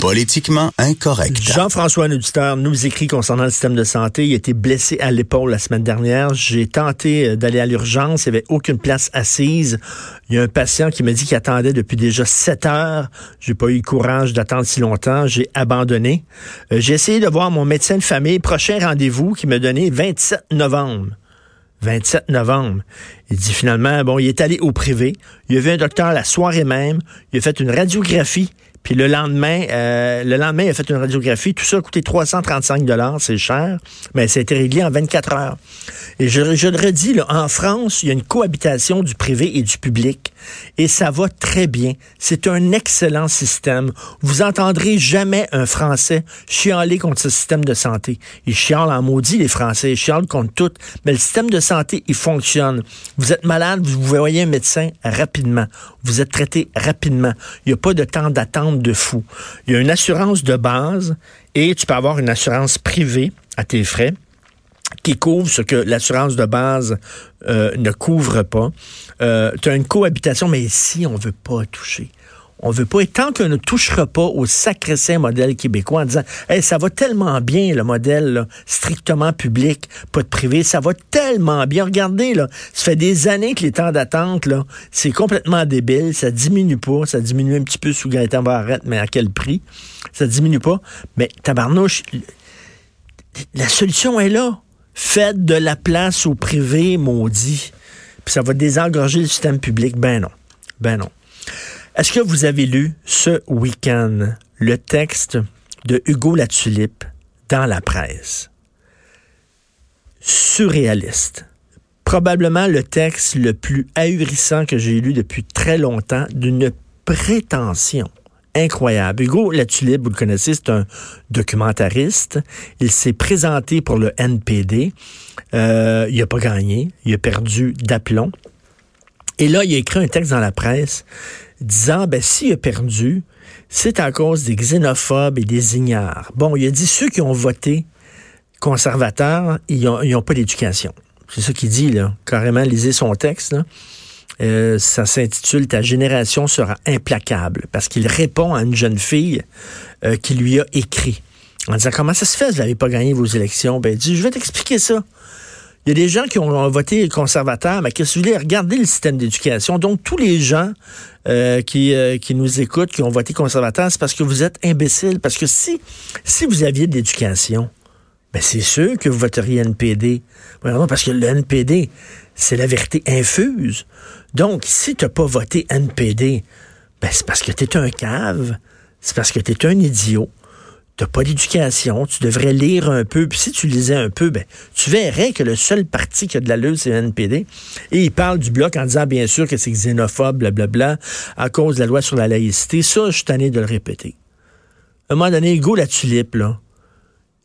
Politiquement incorrect. Jean-François Nuditeur nous écrit concernant le système de santé. Il a été blessé à l'épaule la semaine dernière. J'ai tenté euh, d'aller à l'urgence. Il n'y avait aucune place assise. Il y a un patient qui m'a dit qu'il attendait depuis déjà sept heures. J'ai pas eu le courage d'attendre si longtemps. J'ai abandonné. Euh, j'ai essayé de voir mon médecin de famille. Prochain rendez-vous qui m'a donné 27 novembre. 27 novembre. Il dit finalement, bon, il est allé au privé. Il a vu un docteur la soirée même. Il a fait une radiographie. Puis le lendemain, euh, le lendemain, il a fait une radiographie. Tout ça a coûté 335 dollars, c'est cher, mais ça a été réglé en 24 heures. Et je, je le redis, en France, il y a une cohabitation du privé et du public. Et ça va très bien. C'est un excellent système. Vous entendrez jamais un Français chialer contre ce système de santé. Ils chialent en maudit, les Français. Ils chialent contre tout. Mais le système de santé, il fonctionne. Vous êtes malade, vous voyez un médecin rapidement. Vous êtes traité rapidement. Il n'y a pas de temps d'attente de fou. Il y a une assurance de base et tu peux avoir une assurance privée à tes frais qui couvre ce que l'assurance de base euh, ne couvre pas. Euh, tu as une cohabitation, mais ici, on ne veut pas toucher. On veut pas, et tant qu'on ne touchera pas au sacré saint modèle québécois en disant hey, ça va tellement bien le modèle là, strictement public, pas de privé, ça va tellement bien. Regardez, là, ça fait des années que les temps d'attente, là, c'est complètement débile, ça diminue pas, ça diminue un petit peu sous Gaëtan Barrette, mais à quel prix? Ça diminue pas. Mais tabarnouche, la solution est là. Faites de la place au privé, maudit. Puis ça va désengorger le système public. Ben non. Ben non. Est-ce que vous avez lu ce week-end le texte de Hugo Latulippe dans la presse? Surréaliste. Probablement le texte le plus ahurissant que j'ai lu depuis très longtemps d'une prétention incroyable. Hugo Latulippe, vous le connaissez, c'est un documentariste. Il s'est présenté pour le NPD. Euh, il n'a pas gagné. Il a perdu d'aplomb. Et là, il a écrit un texte dans la presse disant, ben, s'il a perdu, c'est à cause des xénophobes et des ignares. Bon, il a dit, ceux qui ont voté conservateur, ils n'ont pas d'éducation. C'est ça qu'il dit, là. Carrément, lisez son texte, là. Euh, ça s'intitule Ta génération sera implacable parce qu'il répond à une jeune fille euh, qui lui a écrit en disant comment ça se fait vous n'avez pas gagné vos élections? Ben il dit je vais t'expliquer ça il y a des gens qui ont voté conservateur, mais qu'est-ce que vous voulez? Regardez le système d'éducation. Donc, tous les gens euh, qui, qui nous écoutent, qui ont voté conservateur, c'est parce que vous êtes imbéciles. Parce que si, si vous aviez de l'éducation, ben c'est sûr que vous voteriez NPD. Parce que le NPD, c'est la vérité infuse. Donc, si tu n'as pas voté NPD, ben c'est parce que tu es un cave, c'est parce que tu es un idiot, tu pas d'éducation, tu devrais lire un peu, puis si tu lisais un peu, ben, tu verrais que le seul parti qui a de la lutte, c'est le NPD. Et il parle du bloc en disant, bien sûr, que c'est xénophobe, blablabla, à cause de la loi sur la laïcité. Ça, je suis tanné de le répéter. À un moment donné, Hugo la tulipe, là,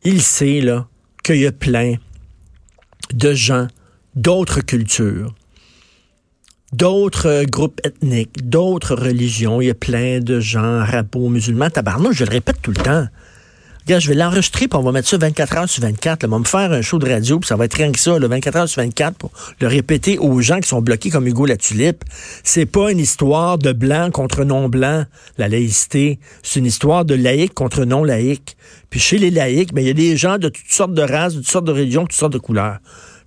il sait, là, qu'il y a plein de gens d'autres cultures, d'autres groupes ethniques, d'autres religions. Il y a plein de gens arabo, musulmans. Tabarnouche, je le répète tout le temps. Regarde, je vais l'enregistrer, puis on va mettre ça 24 heures sur 24. On va me faire un show de radio, puis ça va être rien que ça, le 24 heures sur 24, pour le répéter aux gens qui sont bloqués comme Hugo la tulipe. C'est pas une histoire de blanc contre non-blanc, la laïcité. C'est une histoire de laïc contre non-laïc. Puis chez les laïcs, ben, il y a des gens de toutes sortes de races, de toutes sortes de religions, de toutes sortes de couleurs.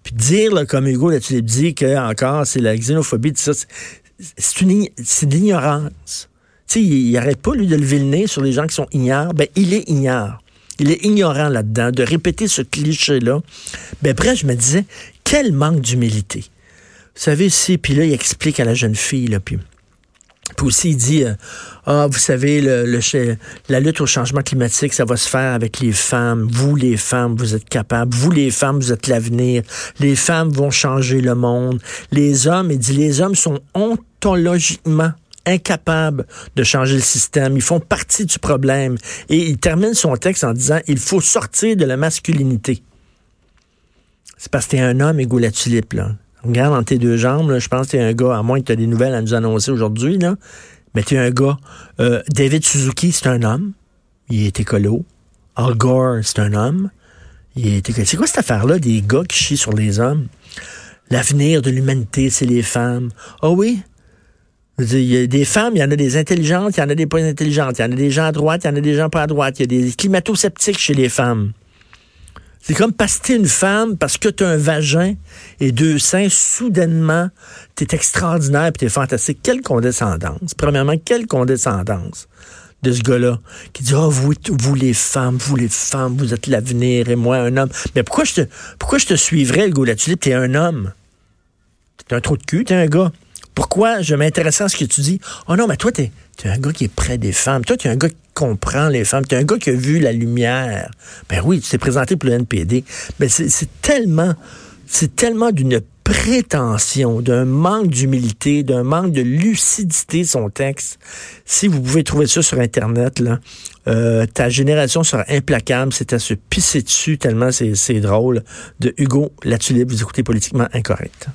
Puis dire, là, comme Hugo tulipe dit, que encore c'est la xénophobie, tout ça, c'est une c'est. Tu sais, il, il arrête pas, lui, de lever le nez sur les gens qui sont ignares. Ben, il est ignare. Il est ignorant là-dedans, de répéter ce cliché-là. Ben, après, je me disais, quel manque d'humilité. Vous savez, si, puis là, il explique à la jeune fille, là, puis... Puis aussi, il dit, euh, ah, vous savez, le, le, la lutte au changement climatique, ça va se faire avec les femmes. Vous, les femmes, vous êtes capables. Vous, les femmes, vous êtes l'avenir. Les femmes vont changer le monde. Les hommes, il dit, les hommes sont ontologiquement incapables de changer le système. Ils font partie du problème. Et il termine son texte en disant, il faut sortir de la masculinité. C'est parce que t'es un homme, égou la tulipe, là. Regarde dans tes deux jambes, je pense que t'es un gars, à moins que tu aies des nouvelles à nous annoncer aujourd'hui, là. Mais t'es un gars. Euh, David Suzuki, c'est un homme. Il est écolo. Al Gore, c'est un homme. C'est quoi cette affaire-là des gars qui chient sur les hommes? L'avenir de l'humanité, c'est les femmes. Ah oui? Il y a des femmes, il y en a des intelligentes, il y en a des pas intelligentes. Il y en a des gens à droite, il y en a des gens pas à droite. Il y a des climato-sceptiques chez les femmes. C'est comme parce une femme, parce que tu as un vagin et deux seins, soudainement, tu es extraordinaire et tu es fantastique. Quelle condescendance. Premièrement, quelle condescendance de ce gars-là qui dit oh vous vous les femmes vous les femmes vous êtes l'avenir et moi un homme. Mais pourquoi je te pourquoi je te suivrais le gars là tu es un homme. T'es un trou de cul t'es un gars. Pourquoi je m'intéresse à ce que tu dis? Oh non mais toi t'es es un gars qui est près des femmes toi tu es un gars qui comprend les femmes tu es un gars qui a vu la lumière ben oui tu t'es présenté pour le NPD mais c'est tellement c'est tellement d'une prétention, d'un manque d'humilité, d'un manque de lucidité son texte. Si vous pouvez trouver ça sur Internet, là, euh, ta génération sera implacable. C'est à se pisser dessus tellement c'est drôle. De Hugo Latulippe, vous écoutez Politiquement Incorrect.